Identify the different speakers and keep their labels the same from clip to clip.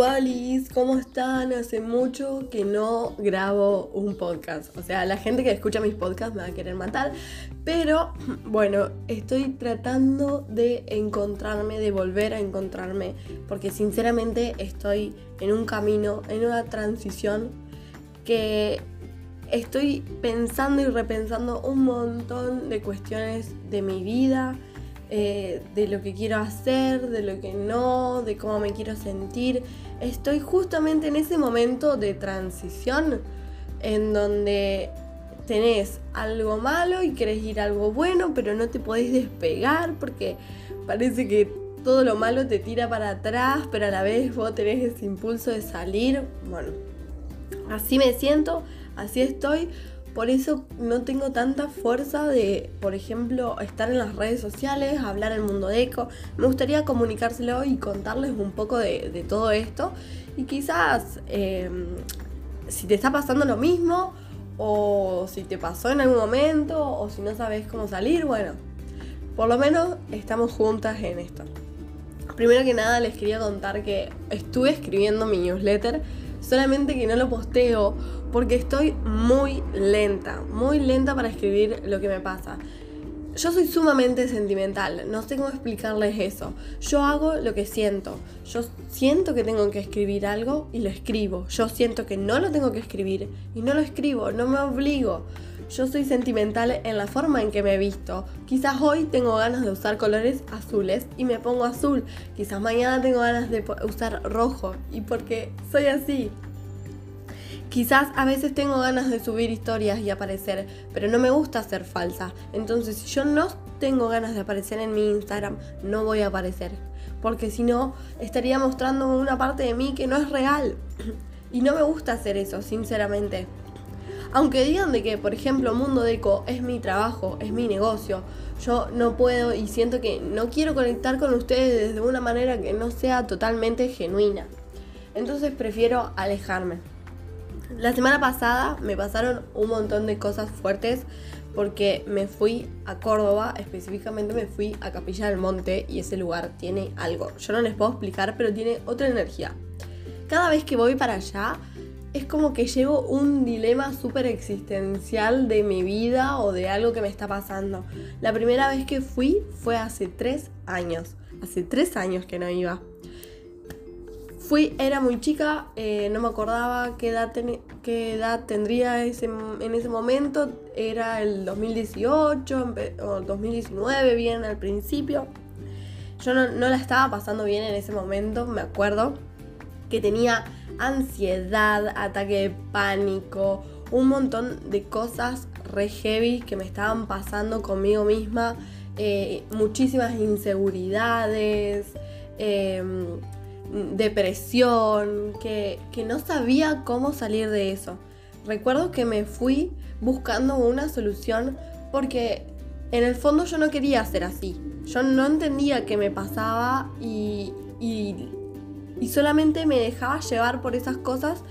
Speaker 1: Wallis, ¿cómo están? Hace mucho que no grabo un podcast. O sea, la gente que escucha mis podcasts me va a querer matar. Pero bueno, estoy tratando de encontrarme, de volver a encontrarme. Porque sinceramente estoy en un camino, en una transición que estoy pensando y repensando un montón de cuestiones de mi vida eh, de lo que quiero hacer, de lo que no, de cómo me quiero sentir. Estoy justamente en ese momento de transición en donde tenés algo malo y querés ir a algo bueno, pero no te podés despegar porque parece que todo lo malo te tira para atrás, pero a la vez vos tenés ese impulso de salir. Bueno, así me siento, así estoy. Por eso no tengo tanta fuerza de, por ejemplo, estar en las redes sociales, hablar el mundo de eco. Me gustaría comunicárselo y contarles un poco de, todo esto. Y quizás em, si te está pasando lo mismo, o si te pasó en algún momento, o si no sabes cómo salir, bueno, por lo menos estamos juntas en esto. Primero que nada les quería contar que estuve escribiendo mi newsletter, solamente que no lo posteo porque estoy muy lenta, muy lenta para escribir lo que me pasa. Yo soy sumamente sentimental, no sé cómo explicarles eso. Yo hago lo que siento. Yo siento que tengo que escribir algo y lo escribo. Yo siento que no lo tengo que escribir y no lo escribo, no me obligo. Yo soy sentimental en la forma en que me visto. Quizás hoy tengo ganas de usar colores azules y me pongo azul. Quizás mañana tengo ganas de usar rojo y porque soy así. Quizás a veces tengo ganas de subir historias y aparecer, pero no me gusta ser falsa. Entonces, si yo no tengo ganas de aparecer en mi Instagram, no voy a aparecer. Porque si no, estaría mostrando una parte de mí que no es real. Y no me gusta hacer eso, sinceramente. Aunque digan de que, por ejemplo, Mundo Deco es mi trabajo, es mi negocio, yo no puedo y siento que no quiero conectar con ustedes de una manera que no sea totalmente genuina. Entonces prefiero alejarme. La semana pasada me pasaron un montón de cosas fuertes porque me fui a Córdoba, específicamente me fui a Capilla del Monte y ese lugar tiene algo. Yo no les puedo explicar, pero tiene otra energía. Cada vez que voy para allá es como que llevo un dilema súper existencial de mi vida o de algo que me está pasando. La primera vez que fui fue hace tres años. Hace tres años que no iba. Fui, era muy chica, eh, no me acordaba qué edad, tendría en ese momento. Era el 2018 o 2019, bien al principio. Yo no, no la estaba pasando bien en ese momento, me acuerdo que tenía ansiedad, ataque de pánico, un montón de cosas re heavy que me estaban pasando conmigo misma, eh, muchísimas inseguridades. Em, depresión, que, no sabía cómo salir de eso. Recuerdo que me fui buscando una solución porque en el fondo yo no quería ser así. Yo no entendía qué me pasaba y, y, solamente me dejaba llevar por esas cosas,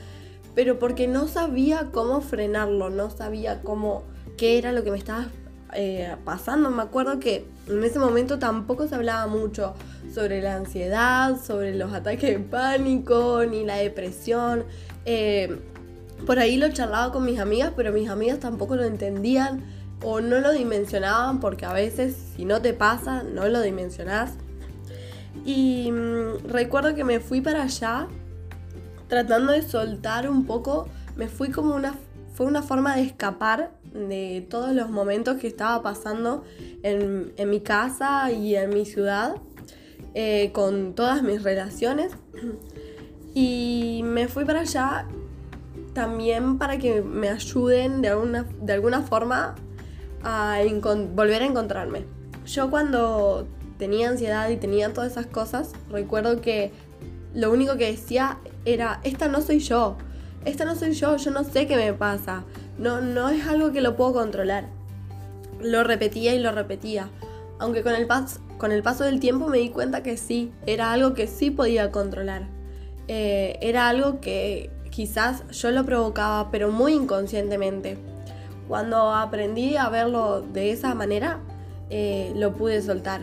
Speaker 1: pero porque no sabía cómo frenarlo, no sabía cómo, qué era lo que me estaba eh, pasando. Me acuerdo que en ese momento tampoco se hablaba mucho sobre la ansiedad, sobre los ataques de pánico, ni la depresión. Eh, por ahí lo charlaba con mis amigas, pero mis amigas tampoco lo entendían o no lo dimensionaban porque a veces si no te pasa, no lo dimensionás. Y mm, recuerdo que me fui para allá tratando de soltar un poco, me fui como una fue una forma de escapar de todos los momentos que estaba pasando en, mi casa y en mi ciudad, eh, con todas mis relaciones. Y me fui para allá también para que me ayuden de alguna, de alguna forma a volver a encontrarme. Yo cuando tenía ansiedad y tenía todas esas cosas, recuerdo que lo único que decía era, esta no soy yo esta no soy yo, yo no sé qué me pasa, no, no es algo que lo puedo controlar. Lo repetía y lo repetía, aunque con el, con el paso del tiempo me di cuenta que sí, era algo que sí podía controlar. Eh, era algo que quizás yo lo provocaba, pero muy inconscientemente. Cuando aprendí a verlo de esa manera, eh, lo pude soltar.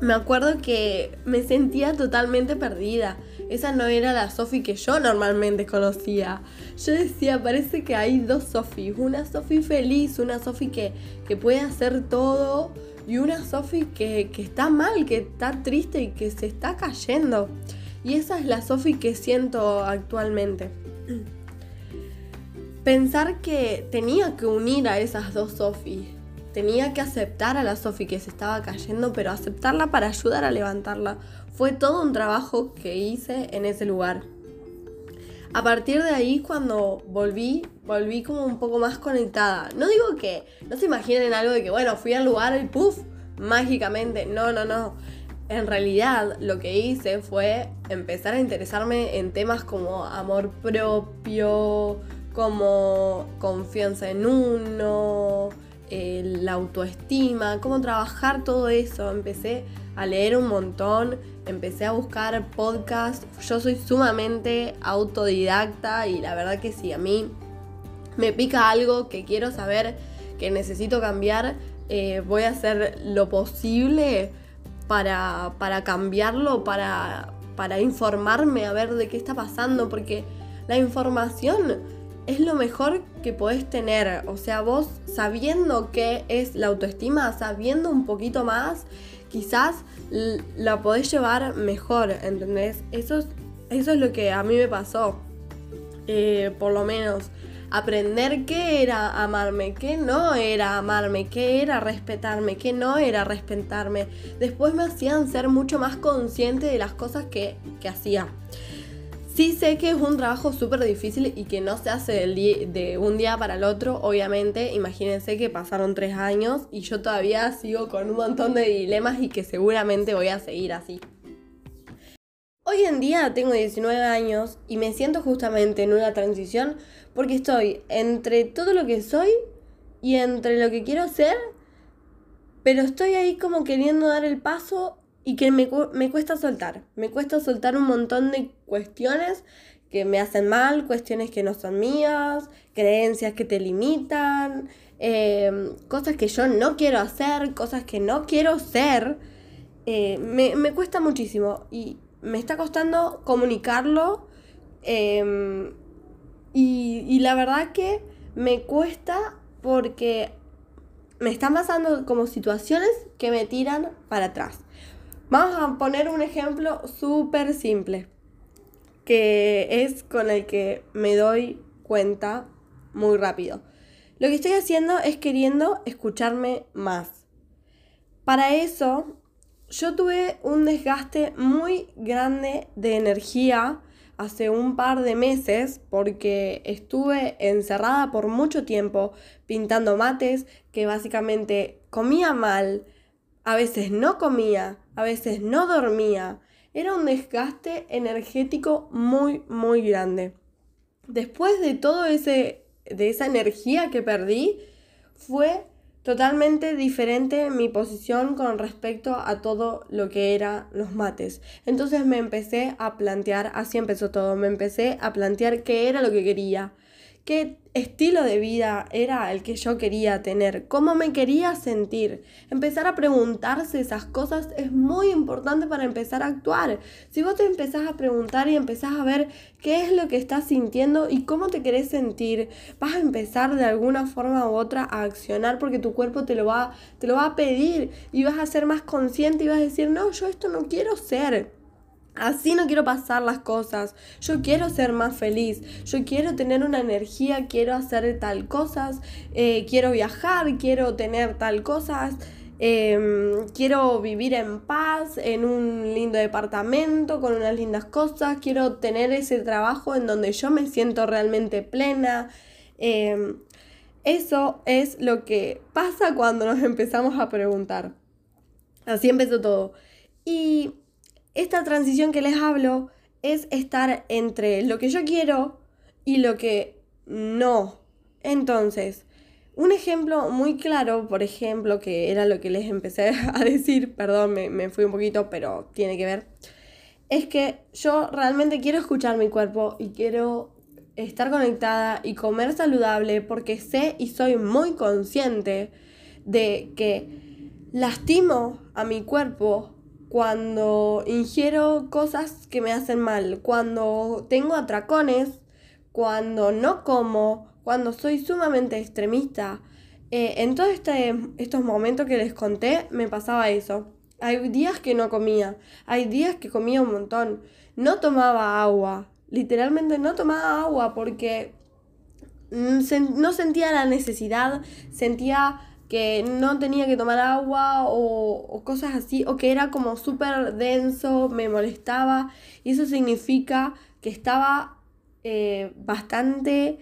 Speaker 1: me acuerdo que me sentía totalmente perdida. Esa no era la Sofi que yo normalmente conocía. Yo decía, parece que hay dos Sofis. Una Sofi feliz, una Sofi que, que puede hacer todo y una Sofi que, que, está mal, que está triste y que se está cayendo. Y esa es la Sofi que siento actualmente. Pensar que tenía que unir a esas dos Sofis Tenía que aceptar a la Sofi que se estaba cayendo, pero aceptarla para ayudar a levantarla. Fue todo un trabajo que hice en ese lugar. A partir de ahí, cuando volví, volví como un poco más conectada. No digo que, no se imaginen algo de que, bueno, fui al lugar y puff, mágicamente. No, no, no. En realidad, lo que hice fue empezar a interesarme en temas como amor propio, como confianza en uno, la autoestima, cómo trabajar todo eso. Empecé a leer un montón, empecé a buscar podcasts. Yo soy sumamente autodidacta y la verdad que si a mí me pica algo que quiero saber, que necesito cambiar, eh, voy a hacer lo posible para, para cambiarlo, para, para informarme a ver de qué está pasando, porque la información es lo mejor que podés tener. O sea, vos sabiendo qué es la autoestima, sabiendo un poquito más, quizás la podés llevar mejor, ¿entendés? Eso es, eso es lo que a mí me pasó. Eh, por lo menos aprender qué era amarme, qué no era amarme, qué era respetarme, qué no era respetarme. Después me hacían ser mucho más consciente de las cosas que, que hacía. Sí sé que es un trabajo súper difícil y que no se hace de un día para el otro, obviamente. Imagínense que pasaron tres años y yo todavía sigo con un montón de dilemas y que seguramente voy a seguir así. Hoy en día tengo 19 años y me siento justamente en una transición porque estoy entre todo lo que soy y entre lo que quiero ser, pero estoy ahí como queriendo dar el paso y que me, cuesta soltar. Me cuesta soltar un montón de cuestiones que me hacen mal, cuestiones que no son mías, creencias que te limitan, em, cosas que yo no quiero hacer, cosas que no quiero ser. Eh, me, cuesta muchísimo y me está costando comunicarlo. Em, y, y la verdad que me cuesta porque me están pasando como situaciones que me tiran para atrás. Vamos a poner un ejemplo súper simple, que es con el que me doy cuenta muy rápido. Lo que estoy haciendo es queriendo escucharme más. Para eso, yo tuve un desgaste muy grande de energía hace un par de meses porque estuve encerrada por mucho tiempo pintando mates que básicamente comía mal, a veces no comía, a veces no dormía. Era un desgaste energético muy, muy grande. Después de todo ese, de esa energía que perdí, fue totalmente diferente mi posición con respecto a todo lo que eran los mates. Entonces me empecé a plantear, así empezó todo, me empecé a plantear qué era lo que quería, qué estilo de vida era el que yo quería tener, cómo me quería sentir. Empezar a preguntarse esas cosas es muy importante para empezar a actuar. Si vos te empezás a preguntar y empezás a ver qué es lo que estás sintiendo y cómo te querés sentir, vas a empezar de alguna forma u otra a accionar porque tu cuerpo te lo va, te lo va a pedir y vas a ser más consciente y vas a decir, no, yo esto no quiero ser. Así no quiero pasar las cosas. Yo quiero ser más feliz. Yo quiero tener una energía. Quiero hacer tal cosas. Eh, quiero viajar. Quiero tener tal cosas. Em, quiero vivir en paz, en un lindo departamento, con unas lindas cosas. Quiero tener ese trabajo en donde yo me siento realmente plena. Em, eso es lo que pasa cuando nos empezamos a preguntar. Así empezó todo. Y esta transición que les hablo es estar entre lo que yo quiero y lo que no. Entonces, un ejemplo muy claro, por ejemplo, que era lo que les empecé a decir, perdón, me, me, fui un poquito, pero tiene que ver, es que yo realmente quiero escuchar mi cuerpo y quiero estar conectada y comer saludable porque sé y soy muy consciente de que lastimo a mi cuerpo cuando ingiero cosas que me hacen mal, cuando tengo atracones, cuando no como, cuando soy sumamente extremista. Eh, en todos este, estos momentos que les conté me pasaba eso. Hay días que no comía, hay días que comía un montón. No tomaba agua, literalmente no tomaba agua porque no sentía la necesidad, sentía que no tenía que tomar agua o, cosas así, o que era como súper denso, me molestaba, y eso significa que estaba eh, bastante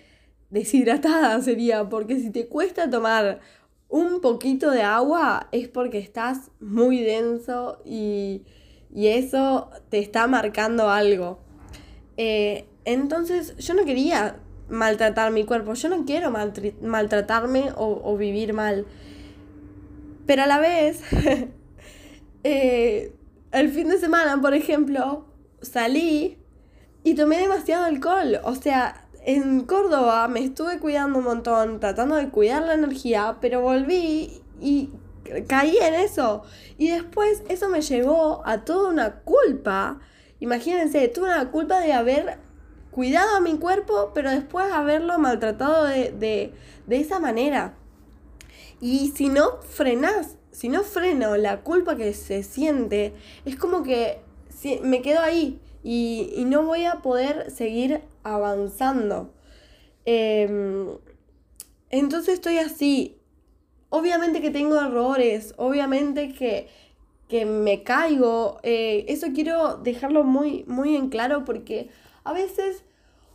Speaker 1: deshidratada, sería, porque si te cuesta tomar un poquito de agua es porque estás muy denso y, eso te está marcando algo. Eh, entonces yo no quería maltratar mi cuerpo, yo no quiero maltratarme o, vivir mal. Pero a la vez, eh, el fin de semana, por ejemplo, salí y tomé demasiado alcohol. O sea, en Córdoba me estuve cuidando un montón, tratando de cuidar la energía, pero volví y caí en eso. Y después eso me llevó a toda una culpa. Imagínense, tuve una culpa de haber cuidado a mi cuerpo, pero después haberlo maltratado de, esa manera. Y si no frenas, si no freno la culpa que se siente, es como que me quedo ahí y, no voy a poder seguir avanzando. Em, entonces estoy así. Obviamente que tengo errores, obviamente que, me caigo. Eh, eso quiero dejarlo muy, muy en claro porque a veces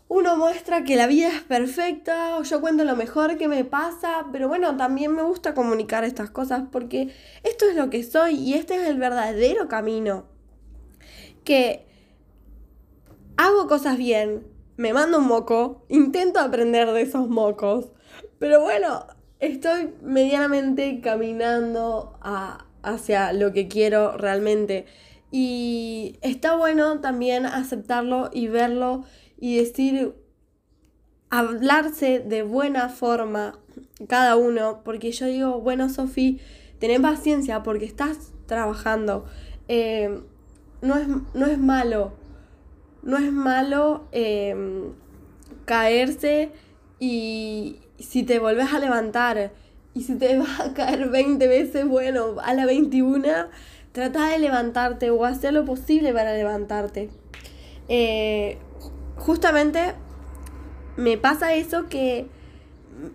Speaker 1: uno muestra que la vida es perfecta, o yo cuento lo mejor que me pasa, pero bueno, también me gusta comunicar estas cosas porque esto es lo que soy y este es el verdadero camino. Que hago cosas bien, me mando un moco, intento aprender de esos mocos, pero bueno, estoy medianamente caminando hacia lo que quiero realmente. Y está bueno también aceptarlo y verlo y decir, hablarse de buena forma cada uno, porque yo digo, bueno, Sofi, ten paciencia porque estás trabajando. Eh, no, es, no es malo, no es malo em, caerse y si te volvés a levantar y si te vas a caer 20 veces, bueno, a la 21 trata de levantarte o hacer lo posible para levantarte. Eh, justamente me pasa eso que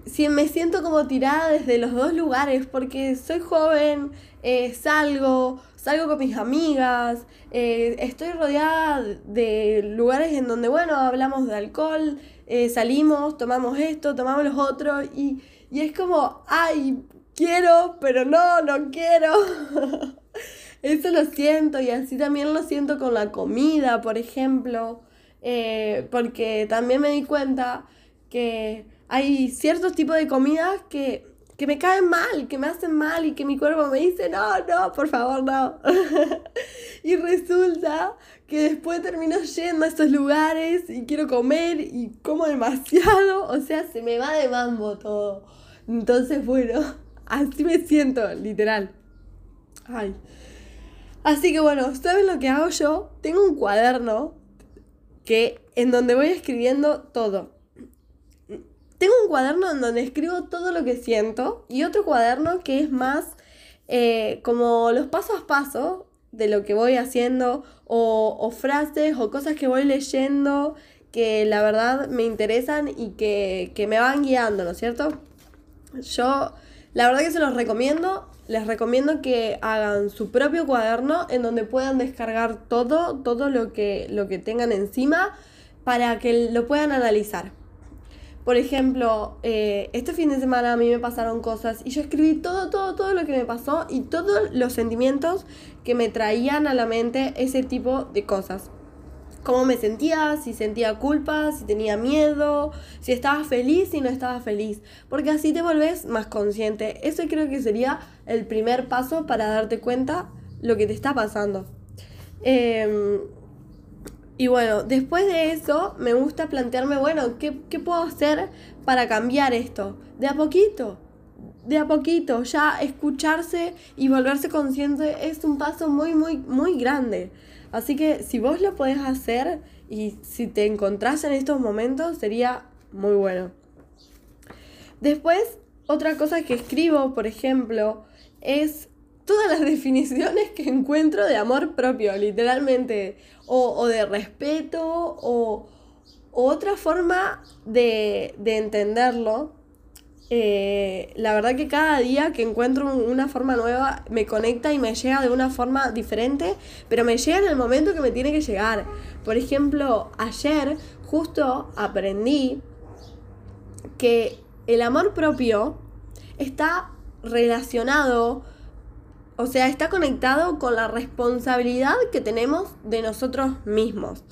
Speaker 1: si me siento como tirada desde los dos lugares porque soy joven, eh, salgo, salgo con mis amigas, eh, estoy rodeada de lugares en donde, bueno, hablamos de alcohol, salimos, tomamos esto, tomamos los otros y, y es como, ay, quiero, pero no, no quiero. Eso lo siento y así también lo siento con la comida, por ejemplo, eh, porque también me di cuenta que hay ciertos tipos de comidas que, que me caen mal, que me hacen mal y que mi cuerpo me dice, no, no, por favor, no. y resulta que después termino yendo a esos lugares y quiero comer y como demasiado, o sea, se me va de mambo todo. Entonces, bueno, así me siento, literal. Ay. Así que bueno, ¿saben lo que hago yo? Tengo un cuaderno que en donde voy escribiendo todo. Tengo un cuaderno en donde escribo todo lo que siento y otro cuaderno que es más eh, como los pasos a paso de lo que voy haciendo o, o frases o cosas que voy leyendo que la verdad me interesan y que, que me van guiando, ¿no es cierto? Yo la verdad que se los recomiendo les recomiendo que hagan su propio cuaderno en donde puedan descargar todo, todo lo que, lo que tengan encima para que lo puedan analizar. Por ejemplo, eh, este fin de semana a mí me pasaron cosas y yo escribí todo, todo, todo lo que me pasó y todos los sentimientos que me traían a la mente ese tipo de cosas cómo me sentía, si sentía culpa, si tenía miedo, si estaba feliz, si no estaba feliz. Porque así te volvés más consciente. Eso creo que sería el primer paso para darte cuenta lo que te está pasando. Em, y bueno, después de eso me gusta plantearme, bueno, ¿qué, ¿qué puedo hacer para cambiar esto? De a poquito. de a poquito, ya escucharse y volverse consciente es un paso muy, muy, muy grande. Así que si vos lo podés hacer y si te encontrás en estos momentos, sería muy bueno. Después, otra cosa que escribo, por ejemplo, es todas las definiciones que encuentro de amor propio, literalmente, o, de respeto, o, otra forma de, entenderlo. Eh, la verdad que cada día que encuentro una forma nueva me conecta y me llega de una forma diferente, pero me llega en el momento que me tiene que llegar. Por ejemplo, ayer justo aprendí que el amor propio está relacionado, o sea, está conectado con la responsabilidad que tenemos de nosotros mismos.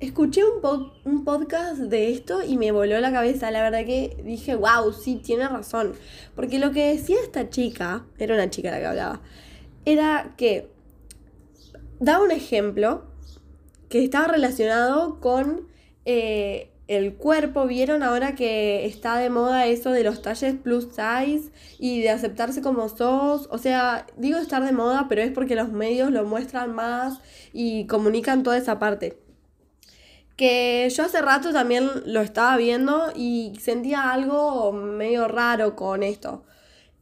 Speaker 1: Escuché un, un podcast de esto y me voló la cabeza. La verdad que dije, wow, sí, tiene razón. Porque lo que decía esta chica, era una chica la que hablaba, era que daba un ejemplo que estaba relacionado con eh, el cuerpo, vieron ahora que está de moda eso de los talles plus size y de aceptarse como sos, o sea, digo estar de moda, pero es porque los medios lo muestran más y comunican toda esa parte. Que yo hace rato también lo estaba viendo y sentía algo medio raro con esto.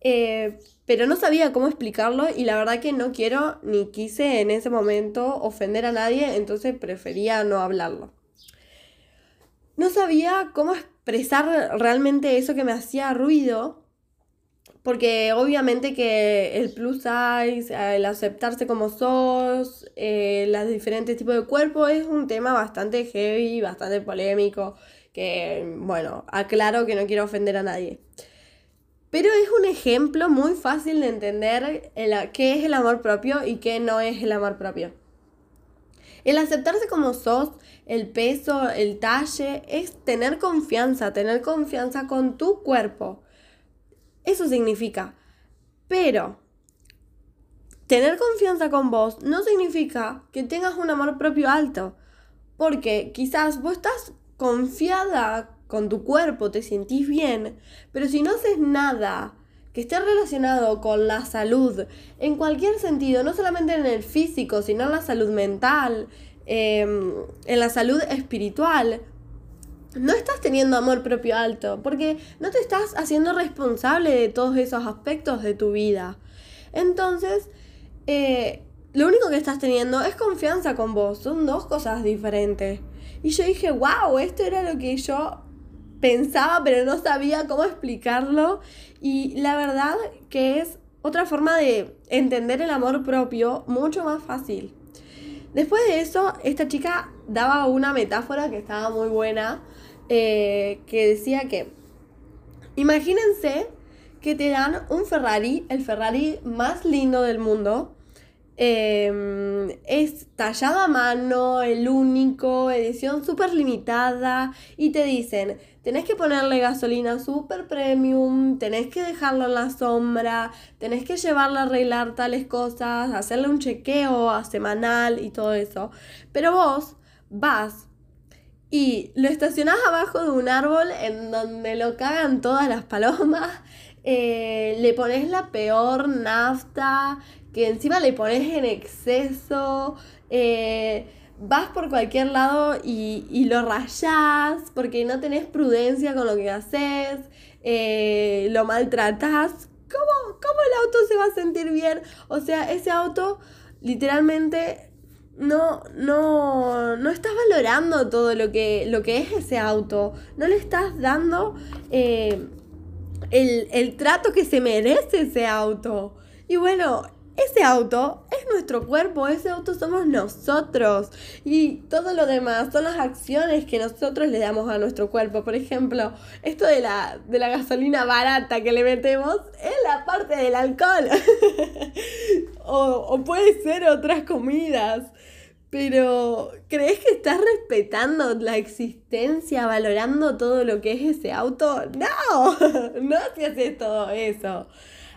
Speaker 1: Eh, pero no sabía cómo explicarlo y la verdad que no quiero ni quise en ese momento ofender a nadie, entonces prefería no hablarlo no sabía cómo expresar realmente eso que me hacía ruido, porque obviamente que el plus size, el aceptarse como sos, eh, los diferentes tipos de cuerpo es un tema bastante heavy, bastante polémico, que bueno, aclaro que no quiero ofender a nadie. Pero es un ejemplo muy fácil de entender qué es el amor propio y qué no es el amor propio. El aceptarse como sos, el peso, el talle, es tener confianza, tener confianza con tu cuerpo. Eso significa. Pero tener confianza con vos no significa que tengas un amor propio alto. Porque quizás vos estás confiada con tu cuerpo, te sentís bien, pero si no haces nada que esté relacionado con la salud en cualquier sentido, no solamente en el físico, sino en la salud mental, em, en la salud espiritual, no estás teniendo amor propio alto, porque no te estás haciendo responsable de todos esos aspectos de tu vida. Entonces, eh, lo único que estás teniendo es confianza con vos, son dos cosas diferentes. Y yo dije, wow, esto era lo que yo pensaba, pero no sabía cómo explicarlo. Y la verdad que es otra forma de entender el amor propio mucho más fácil. Después de eso, esta chica daba una metáfora que estaba muy buena, eh, que decía que, imagínense que te dan un Ferrari, el Ferrari más lindo del mundo, Em, es tallado a mano, el único, edición súper limitada. Y te dicen, tenés que ponerle gasolina súper premium, tenés que dejarlo en la sombra, tenés que llevarlo a arreglar tales cosas, hacerle un chequeo a semanal y todo eso. Pero vos vas y lo estacionás abajo de un árbol en donde lo cagan todas las palomas. Eh, le pones la peor nafta, que encima le pones en exceso, eh, vas por cualquier lado y, lo rayás porque no tenés prudencia con lo que haces, eh, lo maltratás. ¿Cómo, ¿Cómo el auto se va a sentir bien? O sea, ese auto literalmente no, no, no estás valorando todo lo que, lo que es ese auto. No le estás dando eh, el, el trato que se merece ese auto. Y bueno, ese auto es nuestro cuerpo, ese auto somos nosotros y todo lo demás son las acciones que nosotros le damos a nuestro cuerpo. Por ejemplo, esto de la, de la gasolina barata que le metemos es la parte del alcohol. o, o puede ser otras comidas. Pero, ¿crees que estás respetando la existencia, valorando todo lo que es ese auto? No, no si haces todo eso.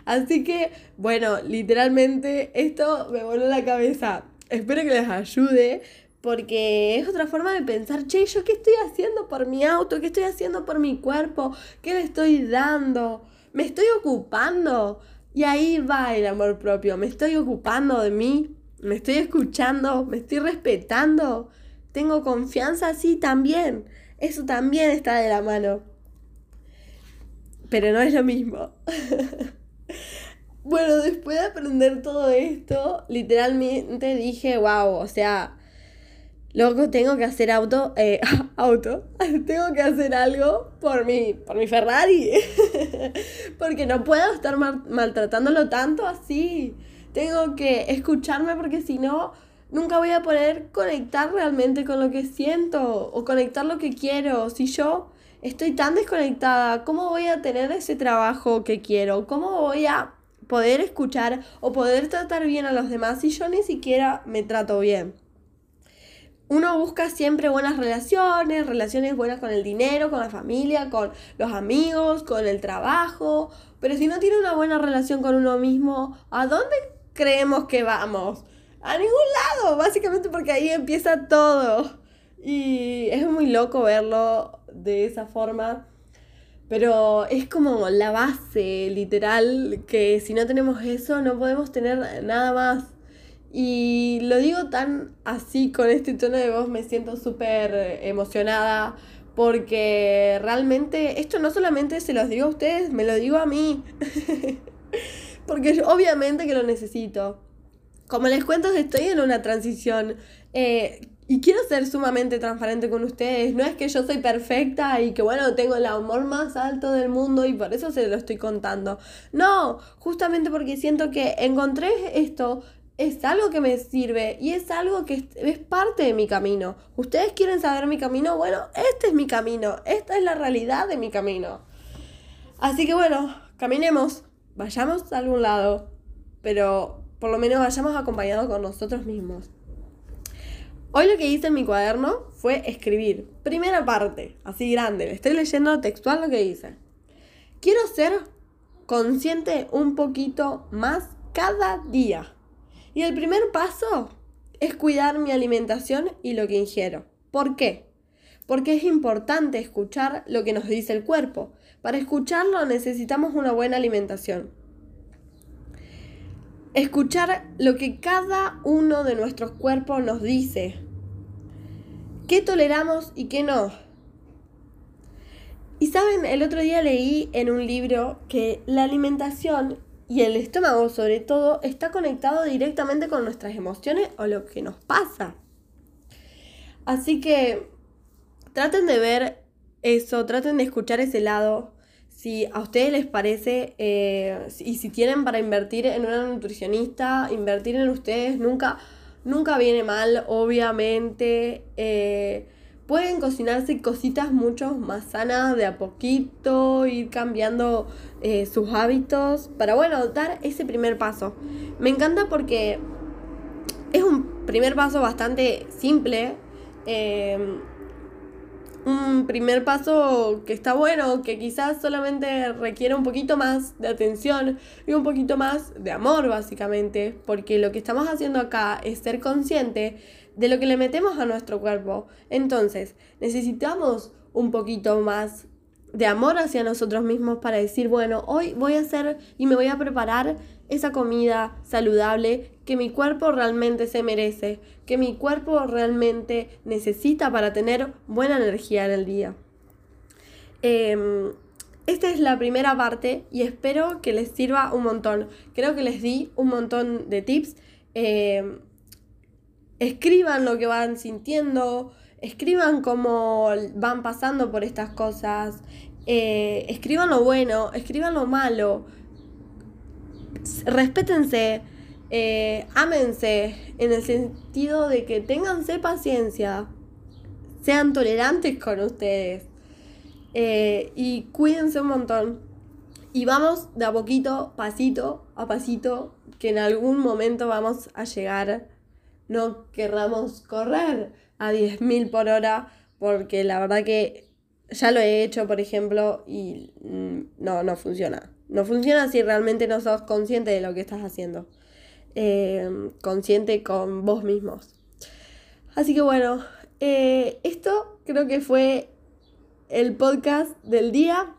Speaker 1: Así que, bueno, literalmente esto me voló la cabeza. Espero que les ayude porque es otra forma de pensar, che, ¿yo qué estoy haciendo por mi auto? ¿Qué estoy haciendo por mi cuerpo? ¿Qué le estoy dando? me estoy ocupando. Y ahí va el amor propio. Me estoy ocupando de mí, me estoy escuchando, me estoy respetando. Tengo confianza, sí, también. Eso también está de la mano. Pero no es lo mismo. bueno, después de aprender todo esto, literalmente dije, wow, o sea, Loco, tengo que hacer auto, eh, auto, tengo que hacer algo por mi, por mi Ferrari, porque no puedo estar maltratándolo tanto así. Tengo que escucharme porque si no, nunca voy a poder conectar realmente con lo que siento o conectar lo que quiero. Si yo estoy tan desconectada, ¿cómo voy a tener ese trabajo que quiero? ¿Cómo voy a poder escuchar o poder tratar bien a los demás si yo ni siquiera me trato bien? uno busca siempre buenas relaciones, relaciones buenas con el dinero, con la familia, con los amigos, con el trabajo, pero si no tiene una buena relación con uno mismo, ¿a dónde creemos que vamos? A ningún lado, básicamente porque ahí empieza todo. Y es muy loco verlo de esa forma. Pero es como la base, literal, que si no tenemos eso no podemos tener nada más. Y lo digo tan así, con este tono de voz, me siento súper emocionada porque realmente esto no solamente se los digo a ustedes, me lo digo a mí. porque obviamente que lo necesito. Como les cuento, estoy en una transición eh, y quiero ser sumamente transparente con ustedes. No es que yo soy perfecta y que bueno, tengo el amor más alto del mundo y por eso se lo estoy contando. No, justamente porque siento que encontré esto es algo que me sirve y es algo que es parte de mi camino. ¿Ustedes quieren saber mi camino? Bueno, este es mi camino, esta es la realidad de mi camino. Así que bueno, caminemos, vayamos a algún lado, pero por lo menos vayamos acompañados con nosotros mismos. Hoy lo que hice en mi cuaderno fue escribir. Primera parte, así grande, le estoy leyendo textual lo que hice. Quiero ser consciente un poquito más cada día. Y el primer paso es cuidar mi alimentación y lo que ingiero. ¿Por qué? Porque es importante escuchar lo que nos dice el cuerpo. Para escucharlo necesitamos una buena alimentación. Escuchar lo que cada uno de nuestros cuerpos nos dice. ¿Qué toleramos y qué no? Y saben, el otro día leí en un libro que la alimentación y el estómago, sobre todo, está conectado directamente con nuestras emociones o lo que nos pasa. Así que traten de ver eso, traten de escuchar ese lado. Si a ustedes les parece eh, y si tienen para invertir en una nutricionista, invertir en ustedes nunca, nunca viene mal, obviamente. Eh, pueden cocinarse cositas mucho más sanas de a poquito, ir cambiando eh, sus hábitos para, bueno, dar ese primer paso. Me encanta porque es un primer paso bastante simple. Un primer paso que está bueno, que quizás solamente requiere un poquito más de atención y un poquito más de amor, básicamente, porque lo que estamos haciendo acá es ser consciente de lo que le metemos a nuestro cuerpo. Entonces, necesitamos un poquito más de amor hacia nosotros mismos para decir, bueno, hoy voy a hacer y me voy a preparar esa comida saludable que mi cuerpo realmente se merece, que mi cuerpo realmente necesita para tener buena energía en el día. Em, esta es la primera parte y espero que les sirva un montón. Creo que les di un montón de tips. Em, escriban lo que van sintiendo, escriban cómo van pasando por estas cosas, eh, escriban lo bueno, escriban lo malo, respétense, eh, ámense en el sentido de que ténganse paciencia, sean tolerantes con ustedes eh, y cuídense un montón. Y vamos de a poquito, pasito a pasito, que en algún momento vamos a llegar no querramos correr a 10.000 por hora, porque la verdad que ya lo he hecho, por ejemplo, y mm, no, no funciona. No funciona si realmente no sos consciente de lo que estás haciendo. Eh, consciente con vos mismos. Así que bueno, eh, esto creo que fue el podcast del día.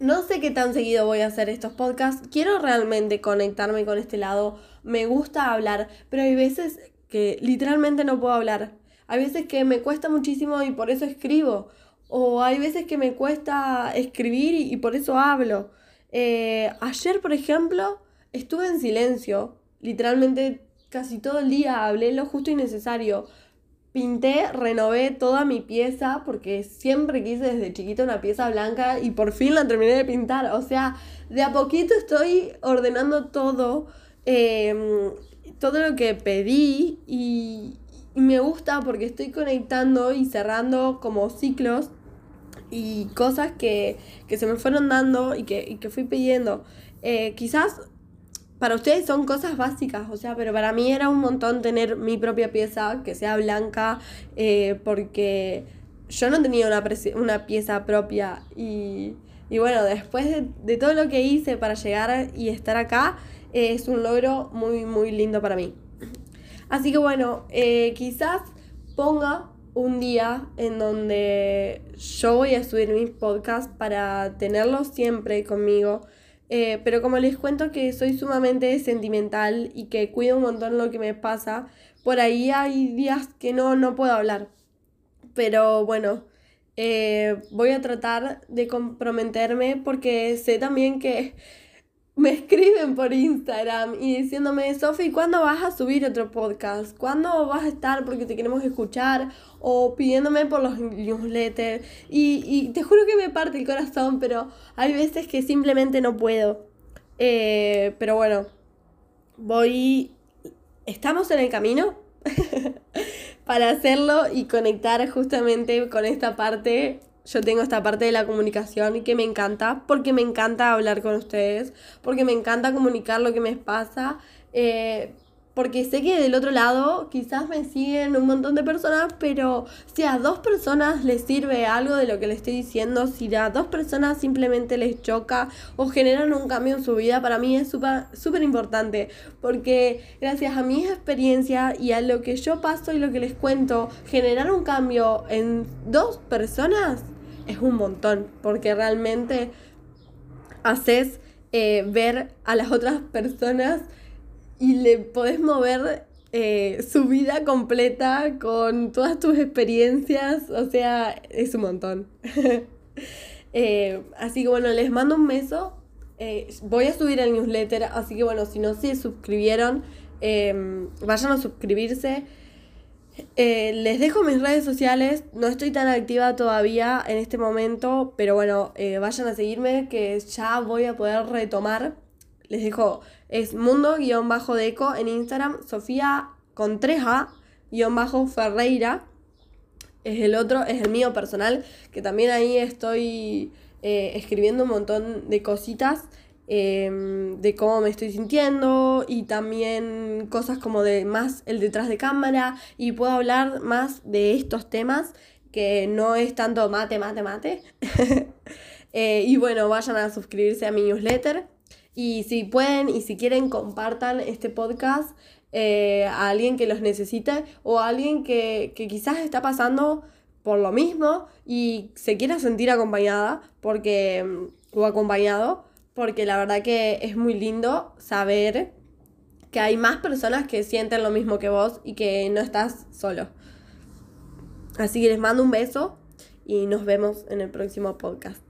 Speaker 1: no sé qué tan seguido voy a hacer estos podcasts. Quiero realmente conectarme con este lado. Me gusta hablar, pero hay veces que literalmente no puedo hablar. Hay veces que me cuesta muchísimo y por eso escribo. O hay veces que me cuesta escribir y, por eso hablo. Eh, ayer, por ejemplo, estuve en silencio. Literalmente casi todo el día hablé lo justo y necesario. Pinté, renové toda mi pieza porque siempre quise desde chiquita una pieza blanca y por fin la terminé de pintar. O sea, de a poquito estoy ordenando todo, em, todo lo que pedí y, me gusta porque estoy conectando y cerrando como ciclos y cosas que, se me fueron dando y que, que fui pidiendo. Eh, quizás para ustedes son cosas básicas, o sea, pero para mí era un montón tener mi propia pieza que sea blanca, eh, porque yo no tenía una, una pieza propia y, y bueno, después de, todo lo que hice para llegar y estar acá, es un logro muy, muy lindo para mí. Así que bueno, eh, quizás ponga un día en donde yo voy a subir mis podcasts para tenerlos siempre conmigo eh, pero como les cuento que soy sumamente sentimental y que cuido un montón lo que me pasa, por ahí hay días que no, no puedo hablar. Pero bueno, eh, voy a tratar de comprometerme porque sé también que me escriben por Instagram y diciéndome, Sofi, ¿cuándo vas a subir otro podcast? ¿Cuándo vas a estar porque te queremos escuchar? O pidiéndome por los newsletters. Y, y te juro que me parte el corazón, pero hay veces que simplemente no puedo. Eh, pero bueno, voy... Estamos en el camino para hacerlo y conectar justamente con esta parte yo tengo esta parte de la comunicación y que me encanta, porque me encanta hablar con ustedes, porque me encanta comunicar lo que me pasa, eh, porque sé que del otro lado quizás me siguen un montón de personas, pero si a dos personas les sirve algo de lo que les estoy diciendo, si a dos personas simplemente les choca o generan un cambio en su vida, para mí es súper importante, porque gracias a mi experiencia y a lo que yo paso y lo que les cuento, generar un cambio en dos personas es un montón, porque realmente haces eh, ver a las otras personas y le podés mover eh, su vida completa con todas tus experiencias, o sea, es un montón. Eh, así que bueno, les mando un beso. voy a subir el newsletter, así que bueno, si no se suscribieron, vayan a suscribirse. Eh, les dejo mis redes sociales, no estoy tan activa todavía en este momento, pero bueno, eh, vayan a seguirme que ya voy a poder retomar. Les dejo, es mundo-deco en Instagram, Sofía con 3A, Ferreira, es el otro, es el mío personal, que también ahí estoy eh, escribiendo un montón de cositas. Em, de cómo me estoy sintiendo y también cosas como de más el detrás de cámara y puedo hablar más de estos temas que no es tanto mate, mate, mate. Eh, y bueno, vayan a suscribirse a mi newsletter y si pueden y si quieren compartan este podcast eh, a alguien que los necesite o a alguien que, que quizás está pasando por lo mismo y se quiera sentir acompañada porque o acompañado porque la verdad que es muy lindo saber que hay más personas que sienten lo mismo que vos y que no estás solo. Así que les mando un beso y nos vemos en el próximo podcast.